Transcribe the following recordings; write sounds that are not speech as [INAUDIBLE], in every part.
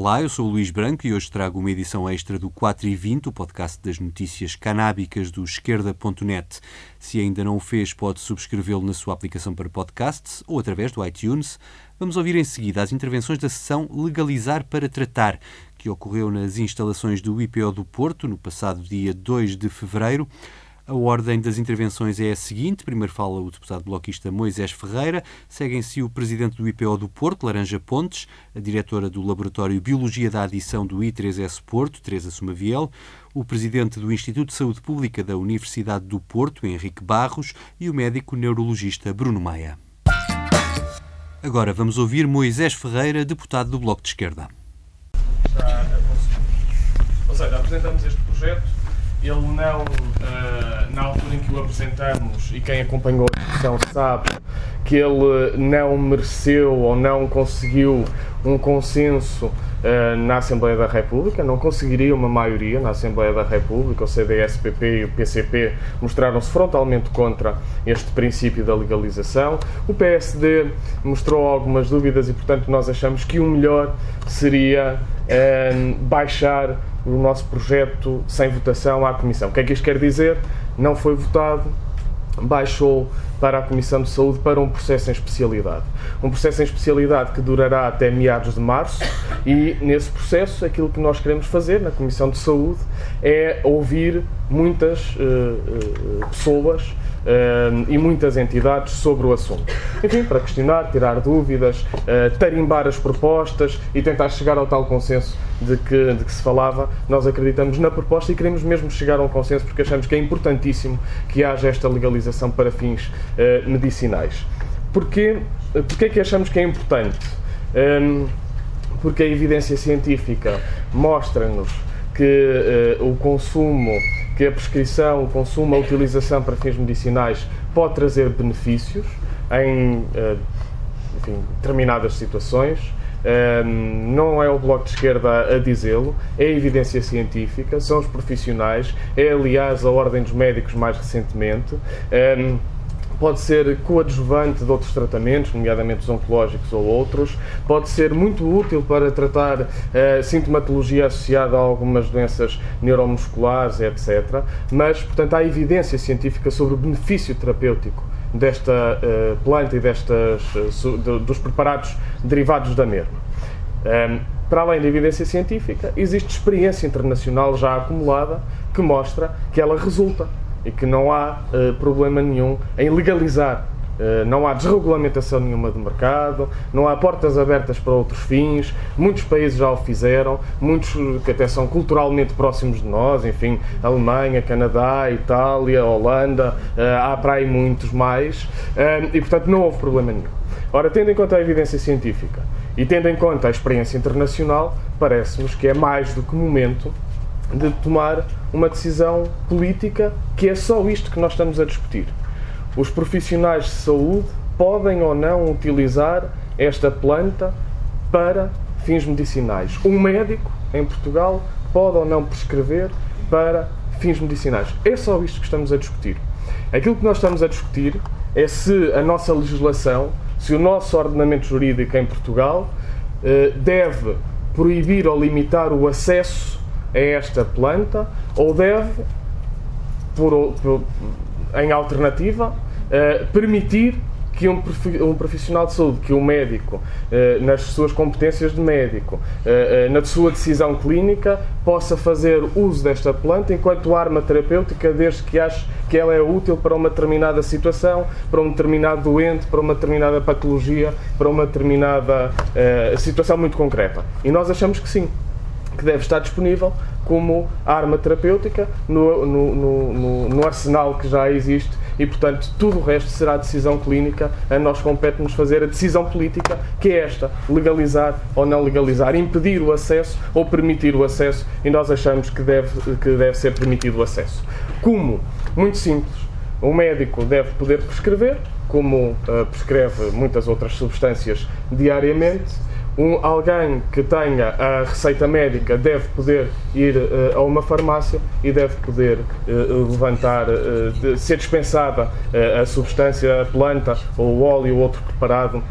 Olá, eu sou o Luís Branco e hoje trago uma edição extra do 4 e 20, o podcast das notícias canábicas do esquerda.net. Se ainda não o fez, pode subscrevê-lo na sua aplicação para podcasts ou através do iTunes. Vamos ouvir em seguida as intervenções da sessão Legalizar para Tratar, que ocorreu nas instalações do IPO do Porto no passado dia 2 de fevereiro. A ordem das intervenções é a seguinte: primeiro fala o deputado bloquista Moisés Ferreira, seguem-se o presidente do IPO do Porto, Laranja Pontes, a diretora do Laboratório Biologia da Adição do I3S Porto, Teresa Sumaviel, o presidente do Instituto de Saúde Pública da Universidade do Porto, Henrique Barros, e o médico neurologista Bruno Maia. Agora vamos ouvir Moisés Ferreira, deputado do Bloco de Esquerda. Ou seja, apresentamos este projeto ele não, uh, na altura em que o apresentamos, e quem acompanhou a discussão sabe que ele não mereceu ou não conseguiu um consenso uh, na Assembleia da República, não conseguiria uma maioria na Assembleia da República, o CDS-PP e o PCP mostraram-se frontalmente contra este princípio da legalização. O PSD mostrou algumas dúvidas e, portanto, nós achamos que o melhor seria uh, baixar o nosso projeto sem votação à Comissão. O que é que isto quer dizer? Não foi votado, baixou para a Comissão de Saúde para um processo em especialidade. Um processo em especialidade que durará até meados de março e, nesse processo, aquilo que nós queremos fazer na Comissão de Saúde é ouvir muitas uh, uh, pessoas e muitas entidades sobre o assunto. Enfim, para questionar, tirar dúvidas, uh, tarimbar as propostas e tentar chegar ao tal consenso de que, de que se falava. Nós acreditamos na proposta e queremos mesmo chegar a um consenso porque achamos que é importantíssimo que haja esta legalização para fins uh, medicinais. Porquê? Porquê é que achamos que é importante? Um, porque a evidência científica mostra-nos que uh, o consumo que a prescrição, o consumo, a utilização para fins medicinais pode trazer benefícios em eh, enfim, determinadas situações. Ehm, não é o Bloco de Esquerda a dizê-lo, é a evidência científica, são os profissionais, é aliás a Ordem dos Médicos mais recentemente. Ehm, pode ser coadjuvante de outros tratamentos, nomeadamente os oncológicos ou outros, pode ser muito útil para tratar uh, sintomatologia associada a algumas doenças neuromusculares, etc. Mas, portanto, há evidência científica sobre o benefício terapêutico desta uh, planta e destas, uh, dos preparados derivados da mesma. Um, ehm, para além da evidência científica, existe experiência internacional já acumulada que mostra que ela resulta e que não há uh, problema nenhum em legalizar. Uh, não há desregulamentação nenhuma do mercado, não há portas abertas para outros fins. Muitos países já o fizeram, muitos que até são culturalmente próximos de nós, enfim, Alemanha, Canadá, Itália, Holanda, uh, há para aí muitos mais, e portanto não houve problema nenhum. Ora, tendo em conta a evidência científica e tendo em conta a experiência internacional, parece-nos que é mais do que momento de tomar uma decisão política que é só isto que nós estamos a discutir. Os profissionais de saúde podem ou não utilizar esta planta para fins medicinais. Um médico em Portugal pode ou não prescrever para fins medicinais. É só isto que estamos a discutir. Aquilo que nós estamos a discutir é se a nossa legislação, se o nosso ordenamento jurídico em Portugal eh, deve proibir ou limitar o acesso a esta planta ou deve, por, por, em alternativa, uh, permitir que um, um profissional de saúde, que um médico, uh, nas suas competências de médico, uh, na sua decisão clínica, possa fazer uso desta planta enquanto arma terapêutica, desde que ache que ela é útil para uma determinada situação, para um determinado doente, para uma determinada patologia, para uma determinada situação muito concreta. E nós achamos que sim que deve estar disponível como arma terapêutica no, no, no, no, arsenal que já existe e, portanto, tudo o resto será decisão clínica. A nós compete-nos fazer a decisão política, que é esta: legalizar ou não legalizar, impedir o acesso ou permitir o acesso, e nós achamos que deve, que deve ser permitido o acesso. Como? Muito simples. O médico deve poder prescrever, como uh, prescreve muitas outras substâncias diariamente um, alguém que tenha a receita médica deve poder ir uh, a uma farmácia e deve poder uh, levantar, uh, de, ser dispensada a substância, a planta ou o óleo ou outro preparado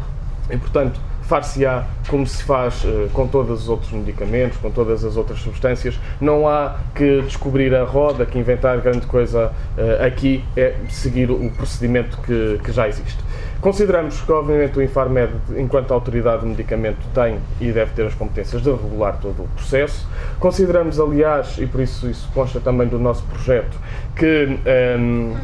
e, portanto, far-se-á como se faz uh, com todos os outros medicamentos, com todas as outras substâncias. Não há que descobrir a roda, que inventar grande coisa uh, aqui, é seguir o procedimento que, que já existe. Consideramos que, obviamente, o Infarmed, enquanto autoridade do medicamento, tem e deve ter as competências de regular todo o processo. Consideramos, aliás, e por isso isso consta também do nosso projeto, que um,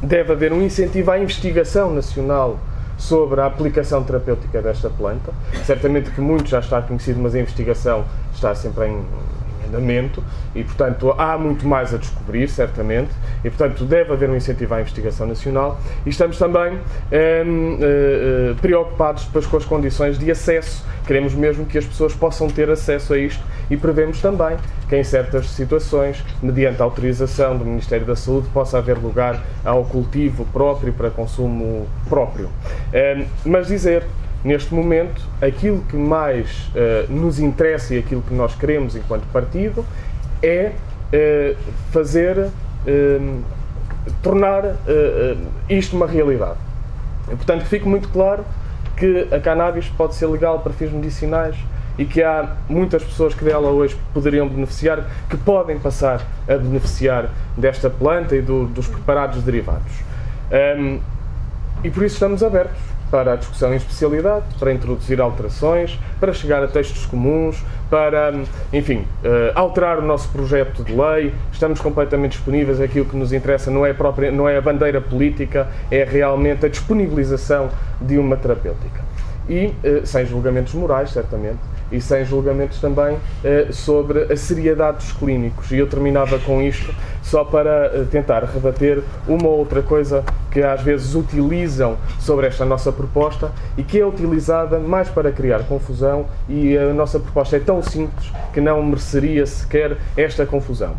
deve haver um incentivo à investigação nacional sobre a aplicação terapêutica desta planta. Certamente que muito já está conhecido, mas a investigação está sempre em e, portanto, há muito mais a descobrir, certamente, e, portanto, deve haver um incentivo à investigação nacional e estamos também eh, eh, preocupados depois com as condições de acesso. Queremos mesmo que as pessoas possam ter acesso a isto e prevemos também que, em certas situações, mediante autorização do Ministério da Saúde, possa haver lugar ao cultivo próprio para consumo próprio. Eh, mas dizer Neste momento, aquilo que mais uh, nos interessa e aquilo que nós queremos enquanto partido é uh, fazer, uh, tornar isto uma realidade. E, portanto, fique muito claro que a cannabis pode ser legal para fins medicinais e que há muitas pessoas que dela hoje poderiam beneficiar, que podem passar a beneficiar desta planta e do, dos preparados derivados. Um, e por isso estamos abertos para a discussão em especialidade, para introduzir alterações, para chegar a textos comuns, para, enfim, uh, alterar o nosso projeto de lei. Estamos completamente disponíveis. Aquilo que nos interessa não é, a própria, não é a bandeira política, é realmente a disponibilização de uma terapêutica. E uh, sem julgamentos morais, certamente, e sem julgamentos também eh, sobre a seriedade dos clínicos. E eu terminava com isto só para eh, tentar rebater uma ou outra coisa que às vezes utilizam sobre esta nossa proposta e que é utilizada mais para criar confusão e a nossa proposta é tão simples que não mereceria sequer esta confusão.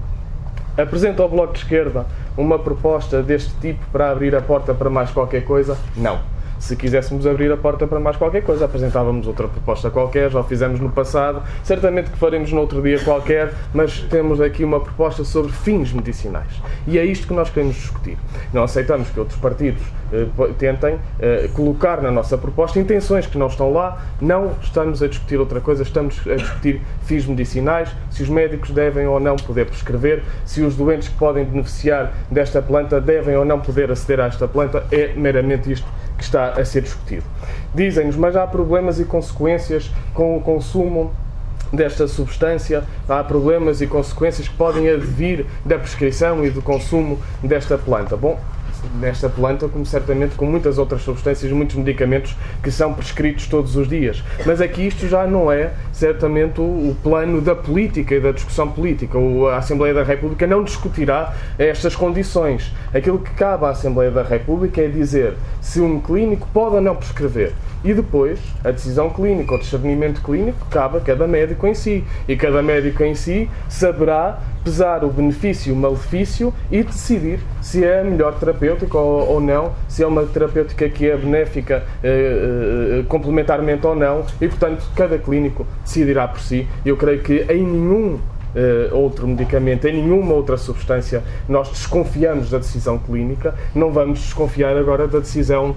Apresenta ao Bloco de Esquerda uma proposta deste tipo para abrir a porta para mais qualquer coisa? Não se quiséssemos abrir a porta para mais qualquer coisa, apresentávamos outra proposta qualquer, já o fizemos no passado, certamente que faremos no outro dia qualquer, mas temos aqui uma proposta sobre fins medicinais. E é isto que nós queremos discutir. Não aceitamos que outros partidos eh, tentem eh, colocar na nossa proposta intenções que não estão lá, não estamos a discutir outra coisa, estamos a discutir fins medicinais, se os médicos devem ou não poder prescrever, se os doentes que podem beneficiar desta planta devem ou não poder aceder a esta planta, é meramente isto que está a ser discutido. Dizem-nos, mas há problemas e consequências com o consumo desta substância, há problemas e consequências que podem advir da prescrição e do consumo desta planta. Bom, nesta planta, como certamente com muitas outras substâncias, muitos medicamentos que são prescritos todos os dias. Mas aqui isto já não é certamente o, plano da política e da discussão política. a Assembleia da República não discutirá estas condições. Aquilo que cabe à Assembleia da República é dizer se um clínico pode ou não prescrever. E depois, a decisão clínica ou discernimento clínico cabe a cada médico em si. E cada médico em si saberá pesar o benefício e o malefício e decidir se é a melhor terapêutica ou, ou não, se é uma terapêutica que é benéfica eh, eh, complementarmente ou não. E, portanto, cada clínico decidirá por si. Eu creio que em nenhum Uh, outro medicamento, em nenhuma outra substância, nós desconfiamos da decisão clínica, não vamos desconfiar agora da decisão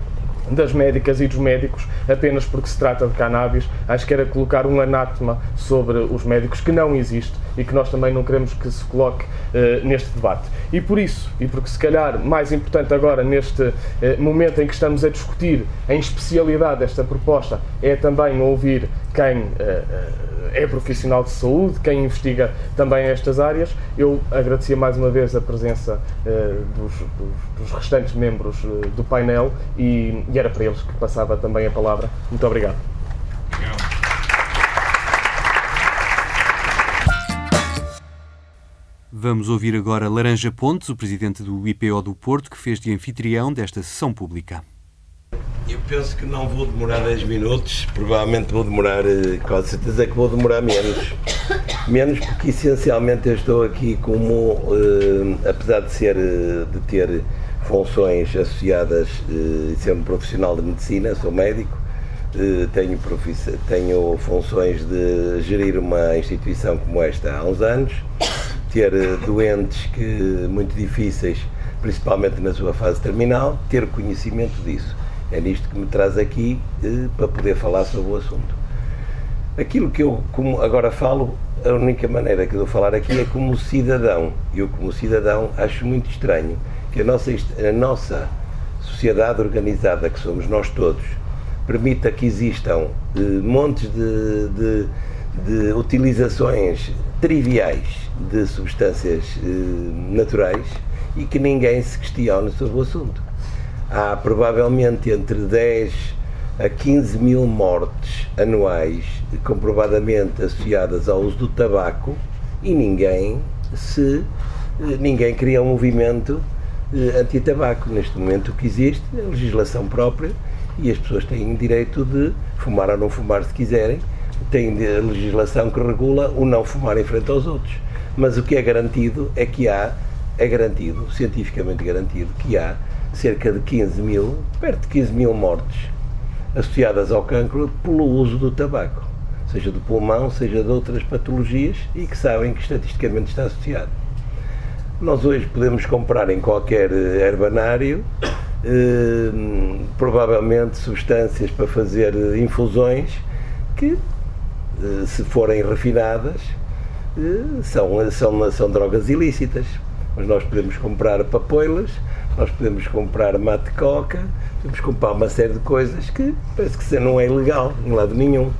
das médicas e dos médicos apenas porque se trata de cannabis. Acho que era colocar um anátema sobre os médicos que não existe e que nós também não queremos que se coloque uh, neste debate. E por isso, e porque se calhar mais importante agora neste uh, momento em que estamos a discutir em especialidade esta proposta, é também ouvir quem uh, é profissional de saúde, quem investiga também estas áreas. Eu agradecia mais uma vez a presença dos, dos, dos, restantes membros do painel e, e era para eles que passava também a palavra. Muito obrigado. Vamos ouvir agora Laranja Pontes, o presidente do IPO do Porto, que fez de anfitrião desta sessão pública. Eu penso que não vou demorar 10 minutos, provavelmente vou demorar, eh, com certeza que vou demorar menos. Menos porque essencialmente eu estou aqui como, eh, apesar de ser, eh, de ter funções associadas e ser um profissional de medicina, sou médico, tenho, tenho funções de gerir uma instituição como esta há uns anos ter eh, doentes que, muito difíceis, principalmente na sua fase terminal, ter conhecimento disso. É nisto que me traz aqui eh, para poder falar sobre o assunto. Aquilo que eu como agora falo, a única maneira que eu vou falar aqui é como cidadão. Eu, como cidadão, acho muito estranho que a nossa, a nossa sociedade organizada, que somos nós todos, permita que existam eh, montes de, de, de, utilizações triviais de substâncias eh, naturais e que ninguém se questione sobre o assunto. Há provavelmente entre 10 a 15 mil mortes anuais comprovadamente associadas ao uso do tabaco e ninguém se eh, ninguém cria um movimento eh, anti-tabaco. Neste momento o que existe é legislação própria e as pessoas têm direito de fumar ou não fumar se quiserem, têm a legislação que regula o não fumar em frente aos outros. Mas o que é garantido é que há, é garantido, cientificamente garantido, que há cerca de 15 mil, perto de 15 mil mortes associadas ao cancro pelo uso do tabaco, seja do pulmão, seja de outras patologias e que sabem que estatisticamente está associado. Nós hoje podemos comprar em qualquer eh, herbanário eh, provavelmente substâncias para fazer infusões que, eh, se forem refinadas, eh, são, são, são drogas ilícitas. Mas nós podemos comprar papoilas, nós podemos comprar mate coca, podemos comprar uma série de coisas que parece que não é ilegal em lado nenhum.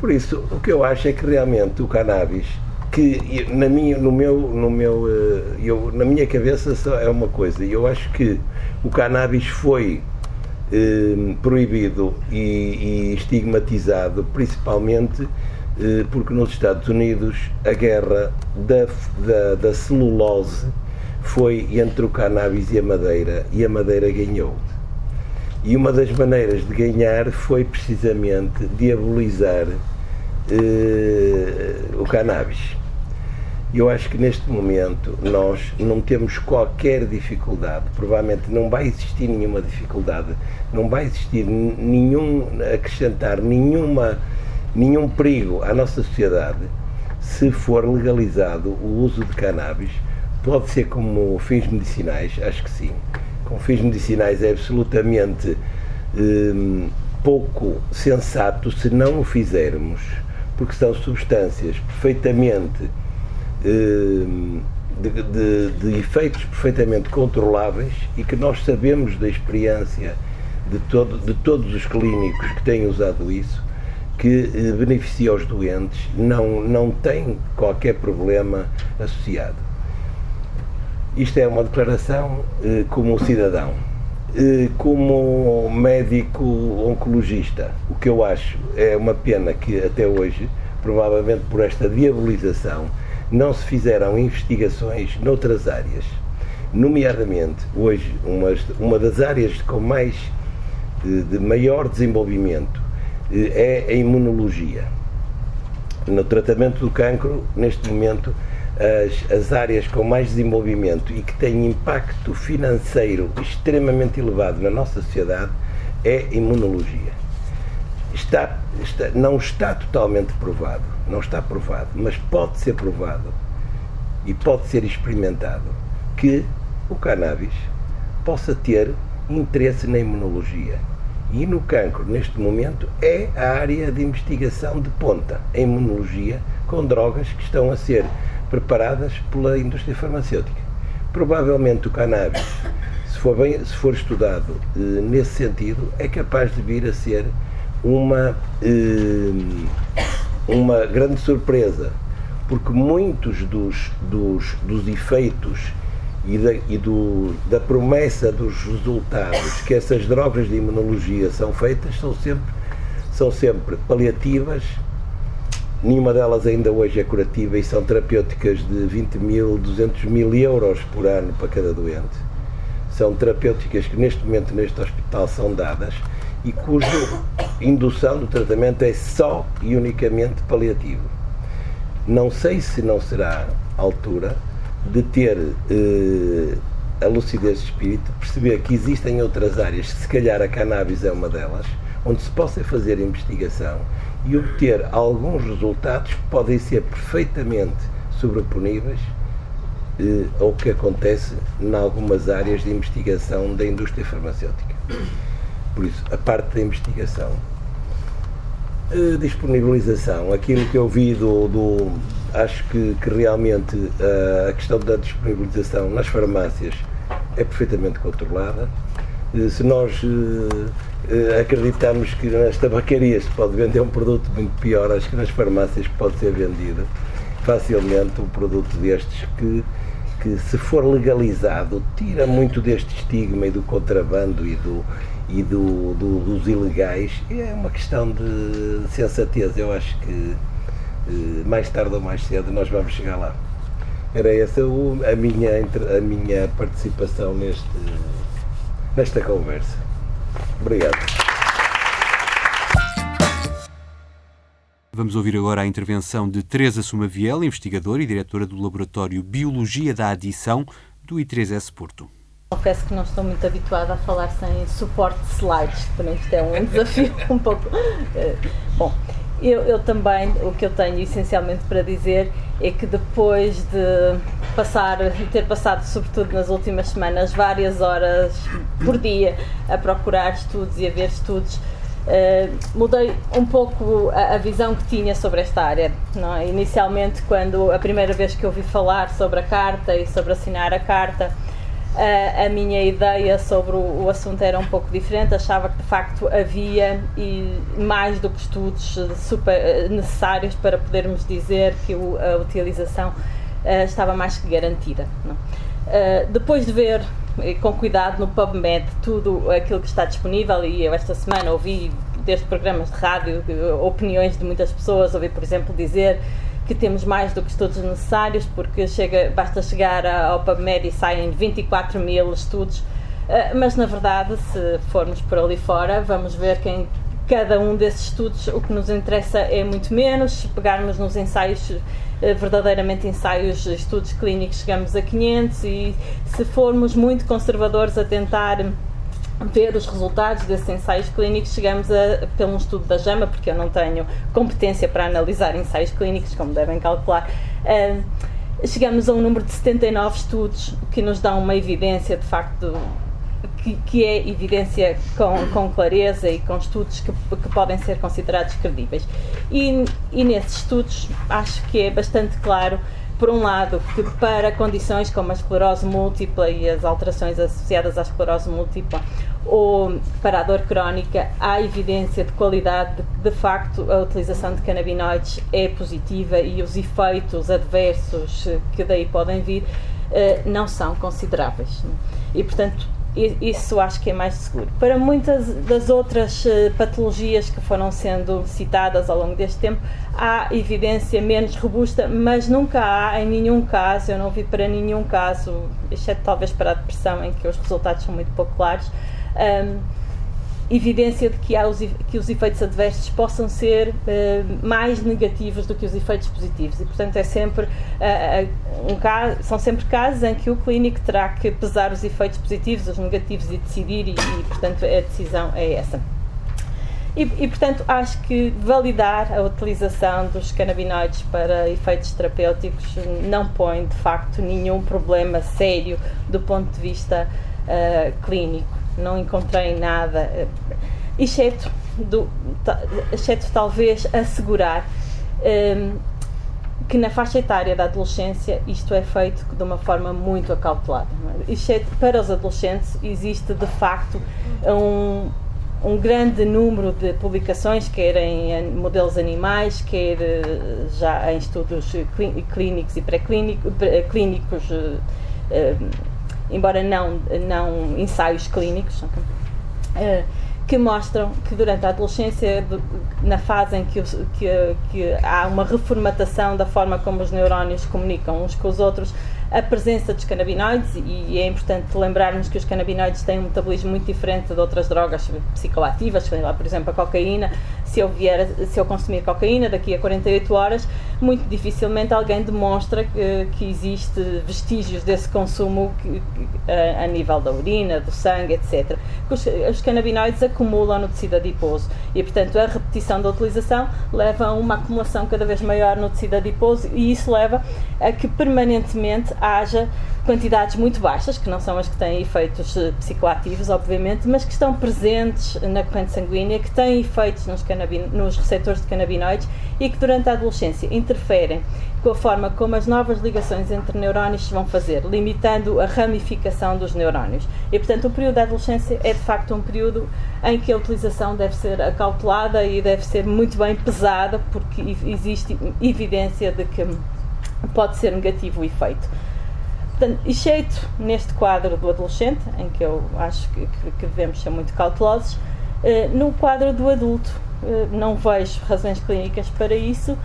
Por isso, o que eu acho é que realmente o cannabis que na minha, no meu, no meu, eh, eu, na minha cabeça só é uma coisa. Eu acho que o cannabis foi eh, proibido e, e, estigmatizado principalmente eh, porque nos Estados Unidos a guerra da, da, da celulose foi entre o cannabis e a madeira e a madeira ganhou. E uma das maneiras de ganhar foi precisamente diabolizar eh, o cannabis. Eu acho que neste momento nós não temos qualquer dificuldade, provavelmente não vai existir nenhuma dificuldade, não vai existir nenhum, acrescentar nenhuma, nenhum perigo à nossa sociedade se for legalizado o uso de cannabis. Pode ser como fins medicinais, acho que sim. Com fins medicinais é absolutamente hum, pouco sensato se não o fizermos, porque são substâncias perfeitamente de, de, de, efeitos perfeitamente controláveis e que nós sabemos da experiência de, todo, de todos os clínicos que têm usado isso que eh, beneficia os doentes, não, não tem qualquer problema associado. Isto é uma declaração eh, como cidadão. Eh, como médico oncologista, o que eu acho é uma pena que até hoje, provavelmente por esta diabolização, não se fizeram investigações noutras áreas, nomeadamente hoje uma, uma das áreas com mais de, maior desenvolvimento eh, é a imunologia. No tratamento do cancro, neste momento, as, as áreas com mais desenvolvimento e que têm impacto financeiro extremamente elevado na nossa sociedade é a imunologia. Está, está, não está totalmente provado, não está provado, mas pode ser provado e pode ser experimentado que o cannabis possa ter interesse na imunologia. E no cancro, neste momento, é a área de investigação de ponta, a imunologia, com drogas que estão a ser preparadas pela indústria farmacêutica. Provavelmente o cannabis, se for, bem, se for estudado eh, nesse sentido, é capaz de vir a ser uma, eh, uma grande surpresa, porque muitos dos, dos, dos efeitos e, da, e do, da promessa dos resultados que essas drogas de imunologia são feitas são sempre, são sempre paliativas, nenhuma delas ainda hoje é curativa e são terapêuticas de 20 mil, 200 mil euros por ano para cada doente. São terapêuticas que neste momento neste hospital são dadas e cuja indução do tratamento é só e unicamente paliativo. Não sei se não será a altura de ter eh, a lucidez de espírito, perceber que existem outras áreas, se calhar a cannabis é uma delas, onde se possa fazer investigação e obter alguns resultados que podem ser perfeitamente sobreponíveis eh, ao que acontece em algumas áreas de investigação da indústria farmacêutica. Por isso, a parte da investigação. A disponibilização, aquilo que eu vi do, do acho que, que realmente uh, a questão da disponibilização nas farmácias é perfeitamente controlada. Uh, se nós uh, acreditamos que nas tabacarias se pode vender um produto muito pior, acho que nas farmácias pode ser vendido facilmente um produto destes que, que se for legalizado, tira muito deste estigma e do contrabando e, do, e do, do dos ilegais. É uma questão de sensatez. Eu acho que eh, mais tarde ou mais cedo nós vamos chegar lá. Era essa a minha, a minha participação neste, nesta conversa. Obrigado. Vamos ouvir agora a intervenção de Teresa Sumaviel, investigadora e diretora do Laboratório Biologia da Adição do I3S Porto. Confesso que não estou muito habituada a falar sem suporte de slides, também isto é um [LAUGHS] desafio um pouco. Eh, bom, eu, eu, também, o que eu tenho essencialmente para dizer é que depois de passar, ter passado, sobretudo nas últimas semanas, várias horas por dia a procurar estudos e a ver estudos, uh, mudei um pouco a, a, visão que tinha sobre esta área. É? Inicialmente, quando a primeira vez que ouvi falar sobre a carta e sobre assinar a carta, a, minha ideia sobre o, o, assunto era um pouco diferente. Achava que de facto havia e mais do que estudos super eh, necessários para podermos dizer que o, a utilização uh, estava mais que garantida. Uh, depois de ver com cuidado no PubMed tudo aquilo que está disponível e eu esta semana ouvi desde programas de rádio opiniões de muitas pessoas, ouvi por exemplo dizer que temos mais do que estudos necessários, porque chega, basta chegar ao PubMed e saem 24 mil estudos, uh, mas na verdade, se formos por ali fora, vamos ver que em cada um desses estudos o que nos interessa é muito menos. Se pegarmos nos ensaios, uh, verdadeiramente ensaios, estudos clínicos, chegamos a 500 e se formos muito conservadores a tentar ver os resultados desses ensaios clínicos, chegamos a, pelo estudo da JAMA, porque eu não tenho competência para analisar ensaios clínicos, como devem calcular, uh, chegamos a um número de 79 estudos que nos dão uma evidência, de facto, que, que é evidência com, com, clareza e com estudos que, que podem ser considerados credíveis. E, e nesses estudos acho que é bastante claro por um lado, que para condições como a esclerose múltipla e as alterações associadas à esclerose múltipla ou para a dor crónica, há evidência de qualidade de, de facto a utilização de canabinoides é positiva e os efeitos adversos que daí podem vir eh, não são consideráveis. E, portanto, isso acho que é mais seguro. Para muitas das outras eh, patologias que foram sendo citadas ao longo deste tempo, há evidência menos robusta, mas nunca há, em nenhum caso, eu não vi para nenhum caso, exceto talvez para a depressão, em que os resultados são muito pouco claros, um, evidência de que, há os, que os efeitos adversos possam ser uh, mais negativos do que os efeitos positivos e portanto é sempre uh, um caso, são sempre casos em que o clínico terá que pesar os efeitos positivos, os negativos e decidir e, e portanto a decisão é essa. E, e, portanto, acho que validar a utilização dos canabinoides para efeitos terapêuticos não põe, de facto, nenhum problema sério do ponto de vista uh, clínico não encontrei nada, eh, exceto, do, exceto talvez assegurar um, ehm, que na faixa etária da adolescência isto é feito de uma forma muito acautelada. É? Exceto para os adolescentes existe de facto um, um grande número de publicações, quer em modelos animais, quer eh, já em estudos clínicos e pré-clínicos, embora não, não ensaios clínicos, uh, que mostram que durante a adolescência, na fase em que, que, que há uma reformatação da forma como os neurónios comunicam uns com os outros, a presença dos canabinoides, e é importante lembrarmos que os canabinoides têm um metabolismo muito diferente de outras drogas psicoativas, por exemplo a cocaína. Se eu, vier, se eu consumir cocaína daqui a 48 horas, muito dificilmente alguém demonstra que, que existe vestígios desse consumo que, a, a, nível da urina, do sangue, etc. Os, os canabinoides acumulam no tecido adiposo e, portanto, a repetição da utilização leva a uma acumulação cada vez maior no tecido adiposo e isso leva a que permanentemente haja quantidades muito baixas, que não são as que têm efeitos eh, psicoativos, obviamente, mas que estão presentes na corrente sanguínea, que têm efeitos nos, nos receptores de canabinoides e que durante a adolescência interferem com a forma como as novas ligações entre neurónios se vão fazer, limitando a ramificação dos neurónios. E, portanto, o período da adolescência é de facto um período em que a utilização deve ser acautelada e deve ser muito bem pesada, porque existe evidência de que pode ser negativo o efeito. Portanto, exceto neste quadro do adolescente, em que eu acho que, que, devemos ser muito cautelosos, eh, no quadro do adulto não vejo razões clínicas para isso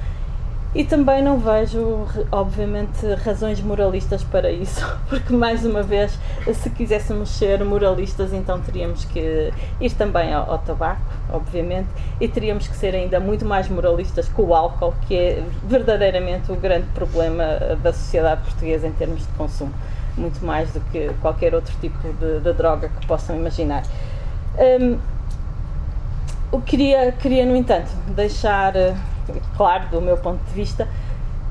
e também não vejo, obviamente, razões moralistas para isso, [LAUGHS] porque, mais uma vez, se quiséssemos ser moralistas, então teríamos que ir também ao, ao, tabaco, obviamente, e teríamos que ser ainda muito mais moralistas com o álcool, que é verdadeiramente o grande problema da sociedade portuguesa em termos de consumo, muito mais do que qualquer outro tipo de, de droga que possam imaginar. Um, eu queria, queria, no entanto, deixar claro, do meu ponto de vista,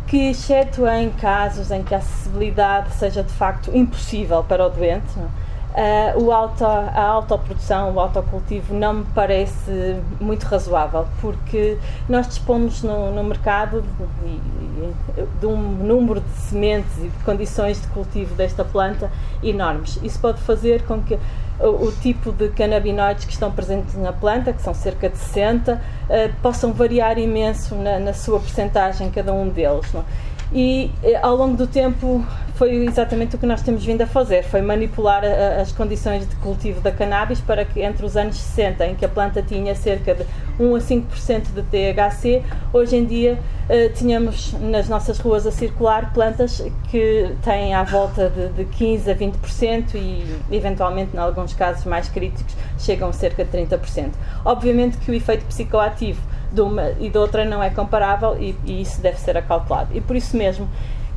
que, exceto em casos em que a acessibilidade seja de facto impossível para o doente, uh, o auto, a autoprodução, o autocultivo não me parece muito razoável, porque nós dispomos no, no mercado de, de, um número de sementes e de condições de cultivo desta planta enormes. Isso pode fazer com que o, tipo de canabinoides que estão presentes na planta, que são cerca de 60, uh, eh, possam variar imenso na, na sua percentagem cada um deles. Não? E uh, ao longo do tempo foi exatamente o que nós temos vindo a fazer, foi manipular a, as condições de cultivo da cannabis para que entre os anos 60, em que a planta tinha cerca de 1 a 5% de THC, hoje em dia uh, tínhamos nas nossas ruas a circular plantas que têm à volta de, de 15 a 20% e eventualmente, em alguns casos mais críticos, chegam a cerca de 30%. Obviamente que o efeito psicoativo de uma e de outra não é comparável e, e isso deve ser acautelado. E por isso mesmo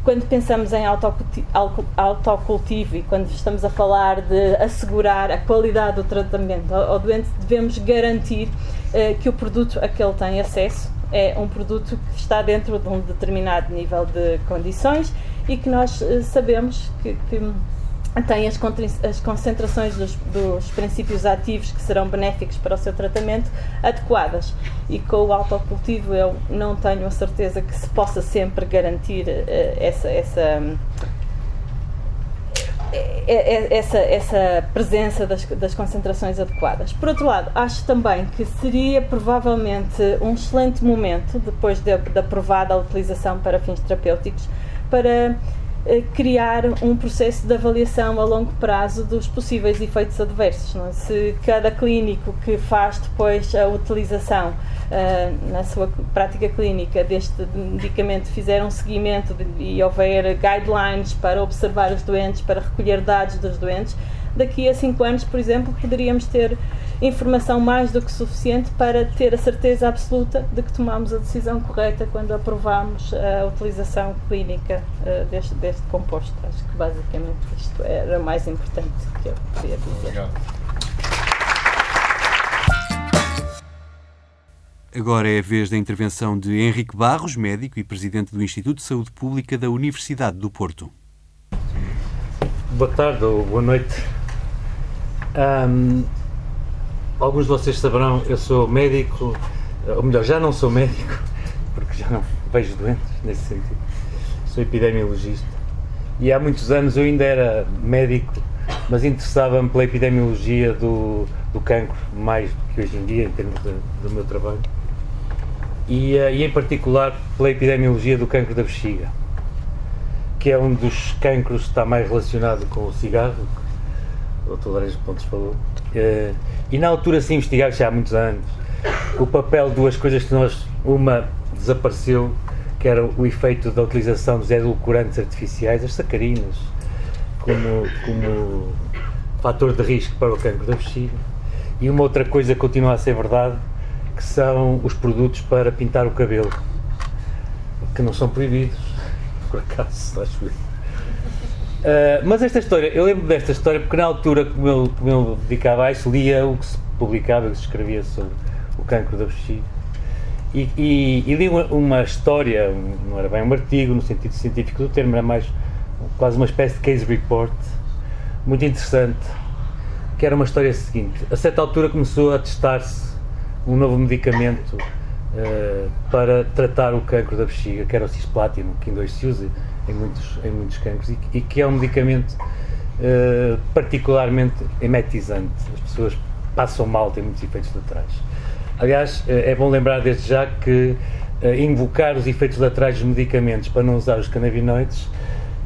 quando pensamos em autocultivo e quando estamos a falar de assegurar a qualidade do tratamento ao, doente, devemos garantir uh, que o produto a que ele tem acesso é um produto que está dentro de um determinado nível de condições e que nós uh, sabemos que, que tem as, as concentrações dos, dos, princípios ativos que serão benéficos para o seu tratamento adequadas. E com o autocultivo eu não tenho a certeza que se possa sempre garantir uh, essa, essa, uh, essa, essa presença das, das concentrações adequadas. Por outro lado, acho também que seria provavelmente um excelente momento, depois de, de aprovada a utilização para fins terapêuticos, para eh, criar um processo de avaliação a longo prazo dos possíveis efeitos adversos. É? Se cada clínico que faz depois a utilização uh, na sua prática clínica deste medicamento fizer um seguimento de, e houver guidelines para observar os doentes, para recolher dados dos doentes, daqui a 5 anos, por exemplo, poderíamos ter informação mais do que suficiente para ter a certeza absoluta de que tomamos a decisão correta quando aprovamos a utilização clínica uh, deste, deste composto. Acho que basicamente isto era o mais importante que eu queria dizer. Obrigado. Agora é a vez da intervenção de Henrique Barros, médico e presidente do Instituto de Saúde Pública da Universidade do Porto. Boa tarde ou boa noite. Um, alguns de vocês saberão, eu sou médico, ou melhor, já não sou médico, [LAUGHS] porque já não vejo doentes nesse sentido. Sou epidemiologista. E há muitos anos eu ainda era médico, mas interessava-me pela epidemiologia do, do cancro, mais do que hoje em dia, em termos de, do meu trabalho. E, eh, e em particular pela epidemiologia do cancro da bexiga, que é um dos cancros que está mais relacionado com o cigarro, o Dr. Pontes falou e na altura se investigava, já há muitos anos, o papel de duas coisas que nós. Uma desapareceu, que era o efeito da utilização dos edulcorantes artificiais, as sacarinas, como, como fator de risco para o cancro da bexiga. E uma outra coisa que continua a ser verdade, que são os produtos para pintar o cabelo, que não são proibidos, [LAUGHS] por acaso, acho eu. Uh, mas esta história, eu lembro desta história porque na altura como eu, como eu dedicava a isso, lia o que se publicava, o que se escrevia sobre o cancro da bexiga. E, e, e li uma, uma, história, não era bem um artigo no sentido científico do termo, era mais quase uma espécie de case report, muito interessante, que era uma história seguinte. A certa altura começou a testar-se um novo medicamento uh, para tratar o cancro da bexiga, que era o cisplatina, que ainda hoje se usa em muitos, em muitos cancros, e, e que é um medicamento uh, particularmente emetizante. As pessoas passam mal, têm muitos efeitos laterais. Aliás, eh, é bom lembrar desde já que uh, invocar os efeitos laterais dos medicamentos para não usar os canabinoides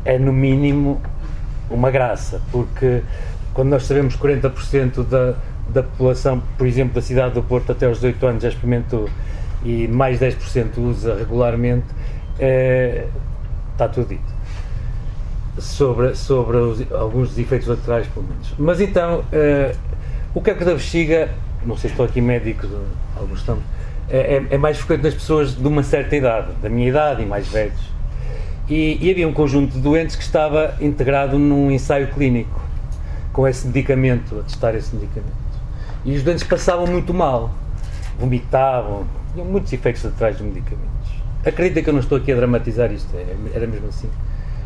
é, no mínimo, uma graça, porque quando nós sabemos que 40% da, da população, por exemplo, da cidade do Porto até aos 18 anos já experimentou e mais 10% usa regularmente, está tudo dito. Sobre, sobre os, alguns dos efeitos laterais, pelo menos. Mas então, uh, o cancro da bexiga não sei se estou aqui médicos, alguns estão, é, é, é, mais frequente nas pessoas de uma certa idade, da minha idade e mais velhos. E, e, havia um conjunto de doentes que estava integrado num ensaio clínico, com esse medicamento, a testar esse medicamento. E os doentes passavam muito mal, vomitavam, tinham muitos efeitos laterais dos medicamentos. Acredita que eu não estou aqui a dramatizar isto, é, era mesmo assim.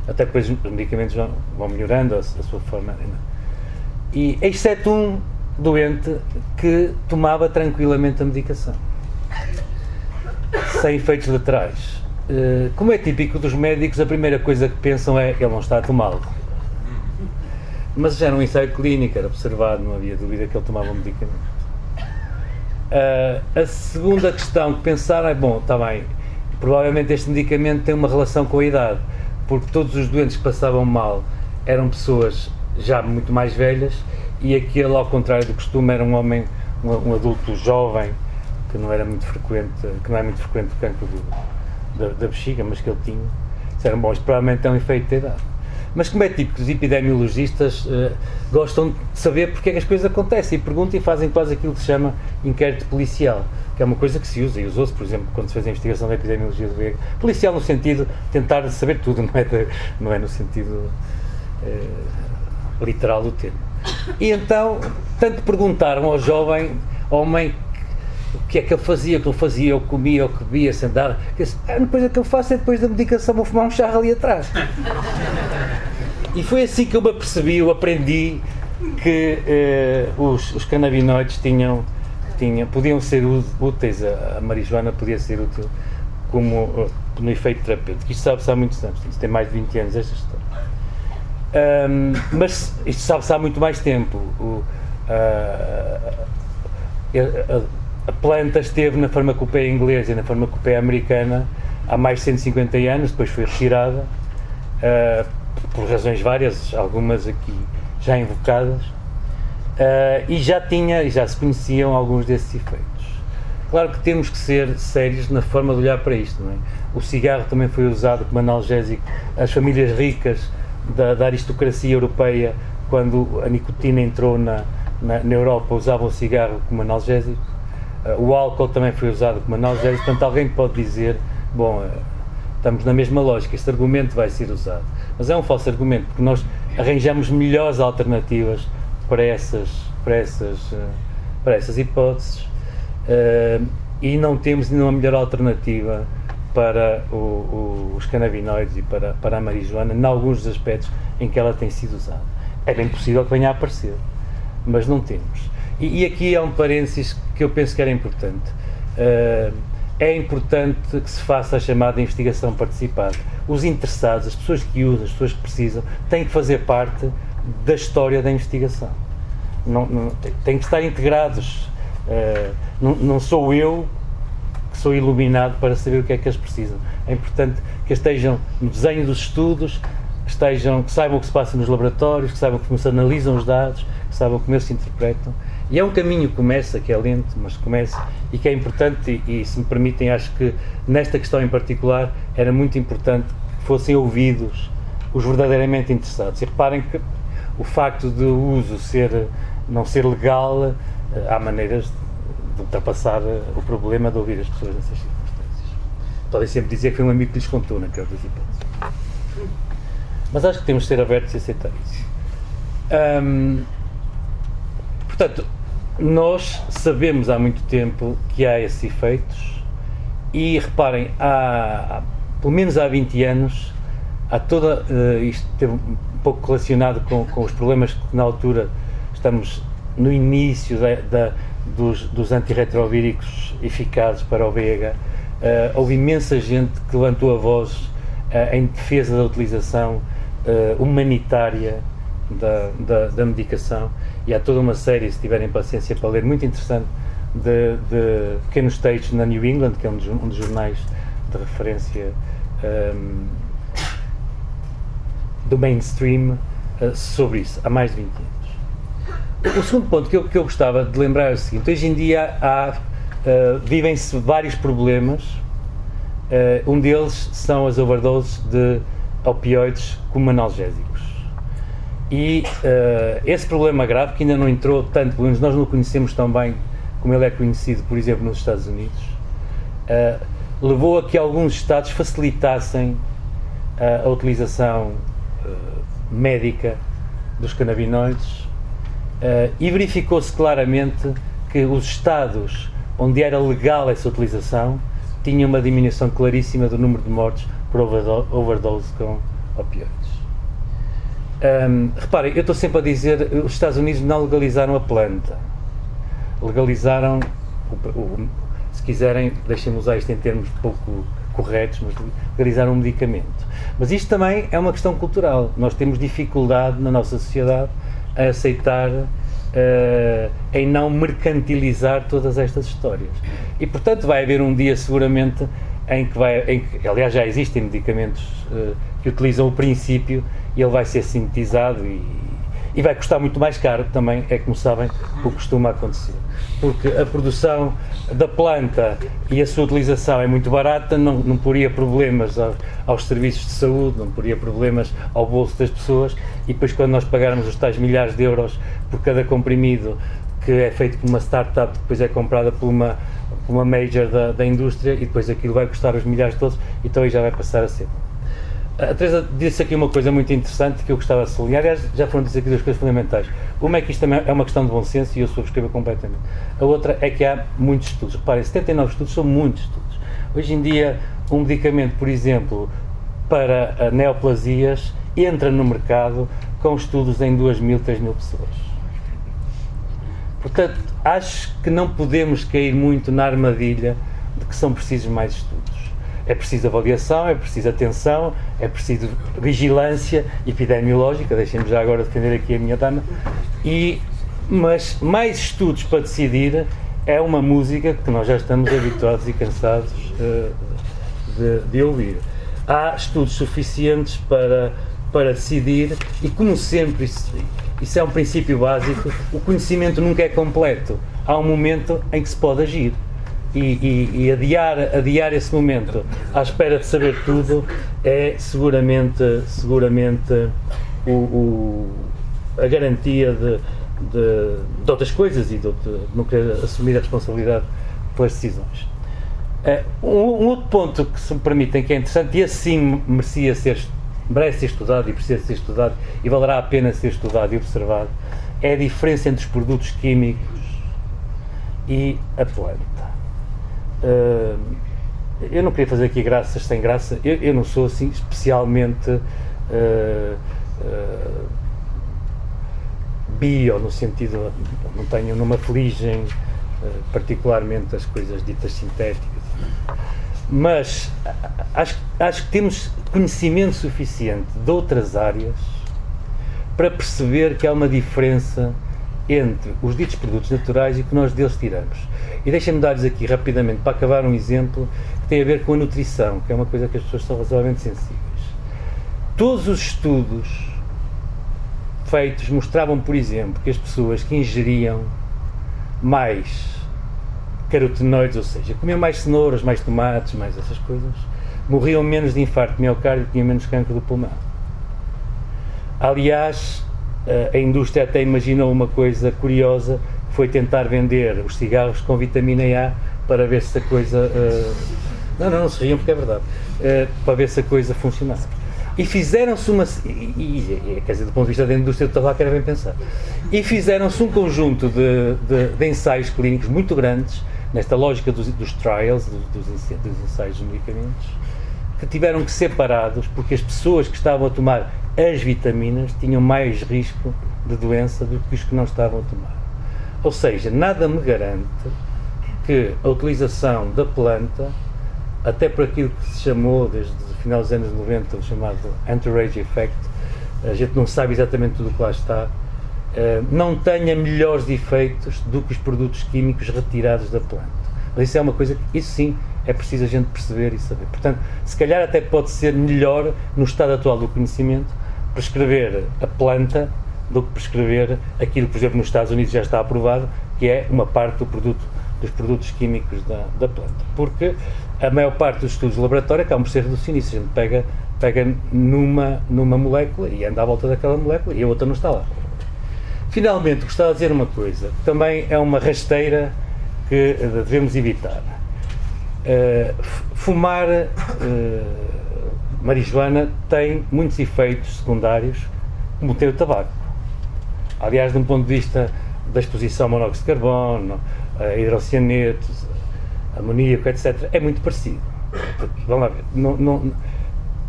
Até depois os medicamentos vão, vão melhorando a, a sua forma. E, exceto um doente que tomava tranquilamente a medicação, sem efeitos laterais. Eh, como é típico dos médicos, a primeira coisa que pensam é ele não está a tomá-lo. Mas já era um ensaio clínico, era observado, não havia dúvida que ele tomava um medicamento. Uh, a segunda questão que pensaram é: bom, está bem, provavelmente este medicamento tem uma relação com a idade, porque todos os doentes que passavam mal eram pessoas já muito mais velhas e aquele, ao contrário do costume, era um homem, um, um, adulto jovem, que não era muito frequente, que não é muito frequente o cancro do, da, da, bexiga, mas que ele tinha. Disseram, bom, isto provavelmente é um efeito da idade. Mas como é típico, os epidemiologistas uh, gostam de saber porque é que as coisas acontecem e perguntam e fazem quase aquilo que se chama inquérito policial, que é uma coisa que se usa e usou-se, por exemplo, quando se fez a investigação da epidemiologia do VIH. Policial no sentido de tentar saber tudo, não é, de, não é no sentido uh, literal do termo. E então, tanto perguntaram ao jovem homem o que é que ele fazia, o que ele fazia, eu comia, eu bebia, sentado. Disse, a única coisa que eu faço é depois da medicação vou fumar um charro ali atrás. e foi assim que eu me apercebi, eu aprendi que eh, os, os canabinoides tinham, tinham, podiam ser úteis, a, a marijuana podia ser útil como uh, no efeito terapêutico. Isto sabe-se há muitos anos, isto tem mais de 20 anos esta história. Um, mas isto sabe-se há muito mais tempo. O, uh, a, a, planta esteve na farmacopeia inglesa e na farmacopeia americana há mais de 150 anos, depois foi retirada uh, por razões várias, algumas aqui já invocadas, uh, e já tinha já se conheciam alguns desses efeitos. Claro que temos que ser sérios na forma de olhar para isto. Não é? O cigarro também foi usado como analgésico. As famílias ricas da, da aristocracia europeia, quando a nicotina entrou na, na, na Europa, usavam o cigarro como analgésico. Uh, o álcool também foi usado como analgésico. Portanto, alguém pode dizer: bom, uh, estamos na mesma lógica, este argumento vai ser usado. Mas é um falso argumento, porque nós arranjamos melhores alternativas para essas, para essas, uh, para essas hipóteses e não temos nenhuma melhor alternativa para o, o, os canabinoides e para, para a marijuana, em alguns dos aspectos em que ela tem sido usada. É bem possível que venha a aparecer, mas não temos. E, e aqui é um parênteses que eu penso que era importante. Uh, é importante que se faça a chamada investigação participada. Os interessados, as pessoas que usam, as pessoas que precisam, têm que fazer parte da história da investigação. Não, não, têm que estar integrados. Uh, não, não sou eu que sou iluminado para saber o que é que eles precisam. É importante que estejam no desenho dos estudos, que, estejam, que saibam o que se passa nos laboratórios, que saibam como se analisam os dados, que saibam como eles se interpretam. E é um caminho que começa, que é lento, mas começa e que é importante. E, e se me permitem, acho que nesta questão em particular era muito importante que fossem ouvidos os verdadeiramente interessados. E reparem que o facto de o uso ser, não ser legal, eh, há maneiras de ultrapassar eh, o problema de ouvir as pessoas nessas circunstâncias. Podem sempre dizer que foi um amigo que lhes contou naquelas hipóteses. Mas acho que temos de ser abertos e aceitar isso. portanto, nós sabemos há muito tempo que há esses efeitos E reparem, há, pelo menos há 20 anos, há toda. Uh, isto teve um pouco relacionado com, com os problemas que na altura estamos no início da, da, dos, dos antirretrovíricos eficazes para o VIH. Uh, houve imensa gente que levantou a voz uh, em defesa da utilização humanitária da, da, da medicação e há toda uma série, se tiverem paciência para ler, muito interessante, de, de pequenos textos na New England, que é um dos, um dos jornais de referência um, do mainstream, uh, sobre isso, há mais de 20 anos. O segundo ponto que eu, que eu gostava de lembrar é o seguinte: hoje em dia uh, vivem-se vários problemas. Uh, um deles são as overdoses de opioides como analgésicos. E uh, esse problema grave, que ainda não entrou tanto, pelo menos nós não o conhecemos tão bem como ele é conhecido, por exemplo, nos Estados Unidos, levou a que alguns Estados facilitassem a utilização médica dos canabinoides e verificou-se claramente que os Estados onde era legal essa utilização tinham uma diminuição claríssima do número de mortes por overdose com opioides. Um, reparem, eu estou sempre a dizer os Estados Unidos não legalizaram a planta. Legalizaram, o, o, se quiserem, deixem-me usar isto em termos pouco corretos, mas legalizaram um medicamento. Mas isto também é uma questão cultural. Nós temos dificuldade na nossa sociedade a aceitar, uh, em não mercantilizar todas estas histórias. E, portanto, vai haver um dia, seguramente, em que vai. Em que, aliás, já existem medicamentos uh, que utilizam o princípio e ele vai ser sintetizado e, e vai custar muito mais caro também, é como sabem, o que costuma acontecer. Porque a produção da planta e a sua utilização é muito barata, não, não poria problemas aos, aos serviços de saúde, não poria problemas ao bolso das pessoas, e depois, quando nós pagarmos os tais milhares de euros por cada comprimido que é feito por uma startup, depois é comprada por uma, por uma major da, da indústria, e depois aquilo vai custar os milhares todos, então aí já vai passar a ser. A Teresa disse aqui uma coisa muito interessante que eu gostava de sublinhar. Aliás, já foram dizer aqui duas coisas fundamentais. Uma é que isto também é uma questão de bom senso e eu subscrevo completamente. A outra é que há muitos estudos. Reparem, 79 estudos são muitos estudos. Hoje em dia, um medicamento, por exemplo, para neoplasias entra no mercado com estudos em 2 mil, 3 mil pessoas. Portanto, acho que não podemos cair muito na armadilha de que são precisos mais estudos. É preciso avaliação, é preciso atenção, é preciso vigilância epidemiológica, deixem-me já agora defender aqui a minha dama, e, mas mais estudos para decidir é uma música que nós já estamos habituados e cansados uh, de, de, ouvir. Há estudos suficientes para, para decidir e, como sempre, isso, isso é um princípio básico, o conhecimento nunca é completo. Há um momento em que se pode agir e, e, e, adiar, adiar esse momento à espera de saber tudo é seguramente, seguramente o, o a garantia de, de, de, outras coisas e de, de, não querer assumir a responsabilidade pelas decisões. Uh, um, um, outro ponto que se me permitem que é interessante, e assim merecia ser, merece ser estudado e precisa ser estudado e valerá a pena ser estudado e observado, é a diferença entre os produtos químicos e a planta. Uh, eu não queria fazer aqui graças sem graça, eu, eu não sou assim especialmente uh, uh, bio, no sentido, não tenho, não me afligem particularmente as coisas ditas sintéticas. Mas acho, acho que temos conhecimento suficiente de outras áreas para perceber que há uma diferença entre os ditos produtos naturais e o que nós deles tiramos. E deixem-me dar-lhes aqui rapidamente, para acabar, um exemplo que tem a ver com a nutrição, que é uma coisa que as pessoas são razoavelmente sensíveis. Todos os estudos feitos mostravam, por exemplo, que as pessoas que ingeriam mais carotenoides, ou seja, comiam mais cenouras, mais tomates, mais essas coisas, morriam menos de infarto de miocárdio e tinham menos cancro do pulmão. Aliás, a indústria até imaginou uma coisa curiosa foi tentar vender os cigarros com vitamina A para ver se a coisa. Uh, não, não, não se riam porque é verdade. Uh, para ver se a coisa funcionava. E fizeram-se uma. E, e, quer dizer, do ponto de vista da indústria do tabaco era bem pensado. E fizeram-se um conjunto de, de, de, ensaios clínicos muito grandes nesta lógica dos, dos trials, dos, dos ensaios de medicamentos, que tiveram que ser parados porque as pessoas que estavam a tomar as vitaminas tinham mais risco de doença do que os que não estavam a tomar. Ou seja, nada me garante que a utilização da planta, até por aquilo que se chamou desde o final dos anos 90, o chamado anti-rage effect, a gente não sabe exatamente tudo o que lá está, eh, não tenha melhores efeitos do que os produtos químicos retirados da planta. Mas isso é uma coisa que, isso sim, é preciso a gente perceber e saber. Portanto, se calhar até pode ser melhor, no estado atual do conhecimento, prescrever a planta do que prescrever aquilo que, por exemplo, nos Estados Unidos já está aprovado, que é uma parte do produto, dos produtos químicos da, da planta. Porque a maior parte dos estudos de laboratório acabam por ser reducionistas. A gente pega, pega numa, numa molécula e anda à volta daquela molécula e a outra não está lá. Finalmente, gostava de dizer uma coisa, que também é uma rasteira que devemos evitar. Uh, fumar uh, marijuana tem muitos efeitos secundários, como tem o tabaco. Aliás, de um ponto de vista da exposição ao monóxido de carbono, a hidrocianetos, amoníaco, etc., é muito parecido. Vamos lá ver. Não, não,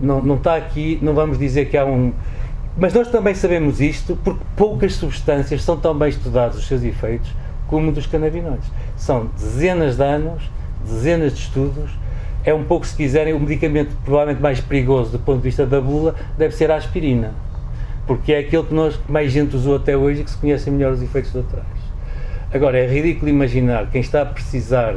não, não está aqui, não vamos dizer que há um. Mas nós também sabemos isto porque poucas substâncias são tão bem estudados os seus efeitos como dos canabinoides. São dezenas de anos, dezenas de estudos. É um pouco, se quiserem, o medicamento provavelmente mais perigoso do ponto de vista da bula deve ser a aspirina. Porque é aquele que, nós, mais gente usou até hoje e que se conhecem melhor os efeitos trás. Agora, é ridículo imaginar quem está a precisar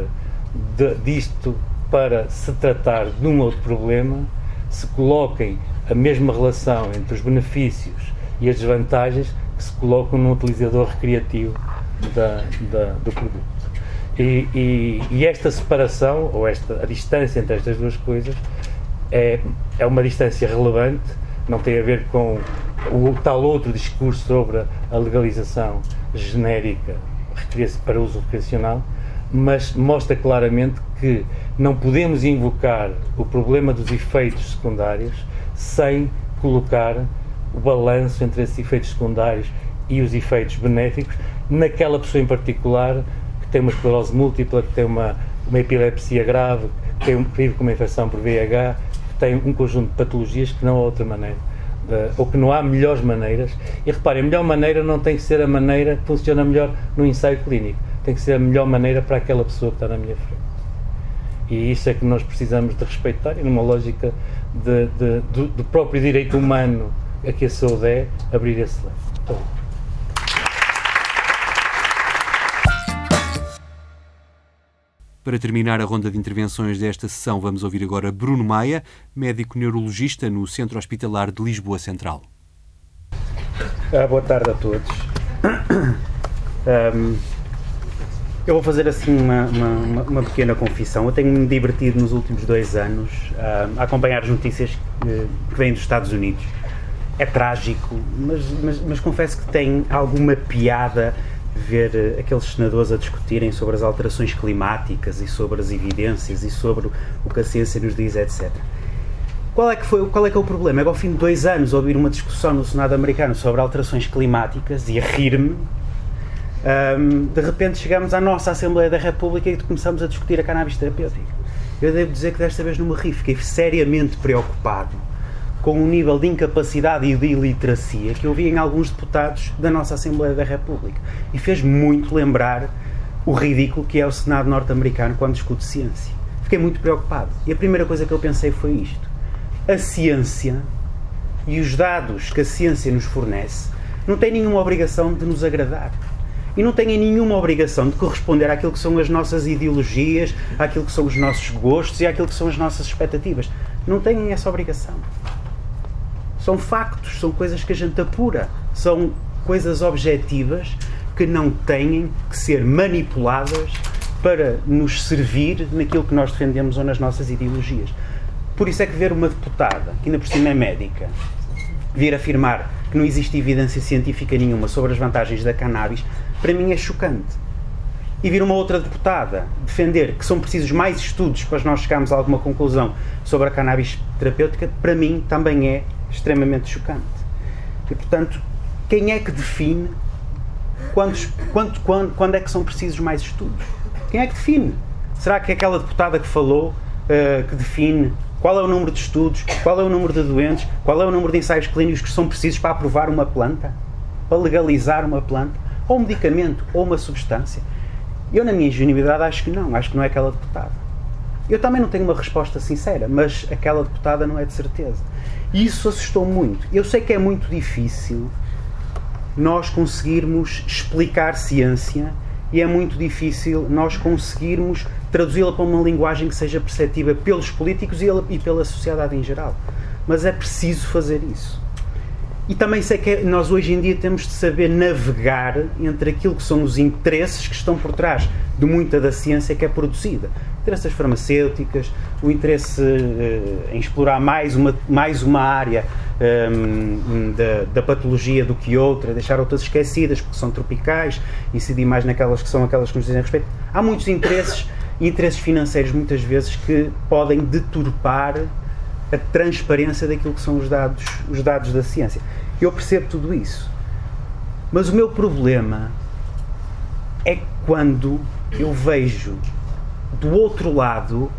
de, disto para se tratar de um outro problema se coloquem a mesma relação entre os benefícios e as desvantagens que se colocam num utilizador recreativo da, da, do produto. E, e, e, esta separação, ou esta, a distância entre estas duas coisas, é, é uma distância relevante, não tem a ver com o tal outro discurso sobre a legalização genérica para uso recreacional, mas mostra claramente que não podemos invocar o problema dos efeitos secundários sem colocar o balanço entre esses efeitos secundários e os efeitos benéficos naquela pessoa em particular tem uma esclerose múltipla, que tem uma, uma epilepsia grave, que, tem, que vive com uma infecção por VIH, que tem um conjunto de patologias que não há outra maneira. Ou que não há melhores maneiras. E reparem, a melhor maneira não tem que ser a maneira que funciona melhor no ensaio clínico. Tem que ser a melhor maneira para aquela pessoa que está na minha frente. E isso é que nós precisamos de respeitar e numa lógica de, de, do, do, próprio direito humano a que a saúde é, abrir esse leque. Para terminar a ronda de intervenções desta sessão, vamos ouvir agora Bruno Maia, médico neurologista no Centro Hospitalar de Lisboa Central. Ah, boa tarde a todos. Um, eu vou fazer assim uma, uma, uma, pequena confissão. Eu tenho-me divertido nos últimos dois anos uh, a acompanhar as notícias que, que vêm dos Estados Unidos. É trágico, mas, mas, mas confesso que tem alguma piada ver uh, aqueles senadores a discutirem sobre as alterações climáticas e sobre as evidências e sobre o que a ciência nos diz, etc. Qual é que, foi, qual é que é o problema? É que ao fim de dois anos ouvir uma discussão no Senado americano sobre alterações climáticas e a rir-me, um, de repente chegamos à nossa Assembleia da República e começamos a discutir a cannabis terapêutica. Eu devo dizer que desta vez não me ri, fiquei seriamente preocupado com o nível de incapacidade e de iliteracia que eu vi em alguns deputados da nossa Assembleia da República. E fez muito lembrar o ridículo que é o Senado norte-americano quando discute ciência. Fiquei muito preocupado. E a primeira coisa que eu pensei foi isto: a ciência e os dados que a ciência nos fornece não têm nenhuma obrigação de nos agradar. E não têm nenhuma obrigação de corresponder àquilo que são as nossas ideologias, àquilo que são os nossos gostos e àquilo que são as nossas expectativas. Não têm essa obrigação. São factos, são coisas que a gente apura, são coisas objetivas que não têm que ser manipuladas para nos servir naquilo que nós defendemos ou nas nossas ideologias. Por isso é que ver uma deputada, que ainda por cima é médica, vir afirmar que não existe evidência científica nenhuma sobre as vantagens da cannabis, para mim é chocante. E vir uma outra deputada defender que são precisos mais estudos para nós chegarmos a alguma conclusão sobre a cannabis terapêutica, para mim também é extremamente chocante. E, portanto, quem é que define quantos, quanto, quando, quando é que são precisos mais estudos? Quem é que define? Será que é aquela deputada que falou uh, que define qual é o número de estudos, qual é o número de doentes, qual é o número de ensaios clínicos que são precisos para aprovar uma planta, para legalizar uma planta, ou um medicamento, ou uma substância? Eu, na minha ingenuidade, acho que não, acho que não é aquela deputada. Eu também não tenho uma resposta sincera, mas aquela deputada não é de certeza. E isso assustou muito. Eu sei que é muito difícil nós conseguirmos explicar ciência e é muito difícil nós conseguirmos traduzi-la para uma linguagem que seja perceptível pelos políticos e pela sociedade em geral. Mas é preciso fazer isso. E também sei que nós hoje em dia temos de saber navegar entre aquilo que são os interesses que estão por trás de muita da ciência que é produzida. Interesses farmacêuticas, o interesse uh, em explorar mais uma, mais uma área um, ehm, da, da, patologia do que outra, deixar outras esquecidas porque são tropicais, incidir mais naquelas que são aquelas que nos dizem respeito. Há muitos interesses, interesses financeiros muitas vezes que podem deturpar a transparência daquilo que são os dados, os dados da ciência. Eu percebo tudo isso. Mas o meu problema é quando eu vejo do outro lado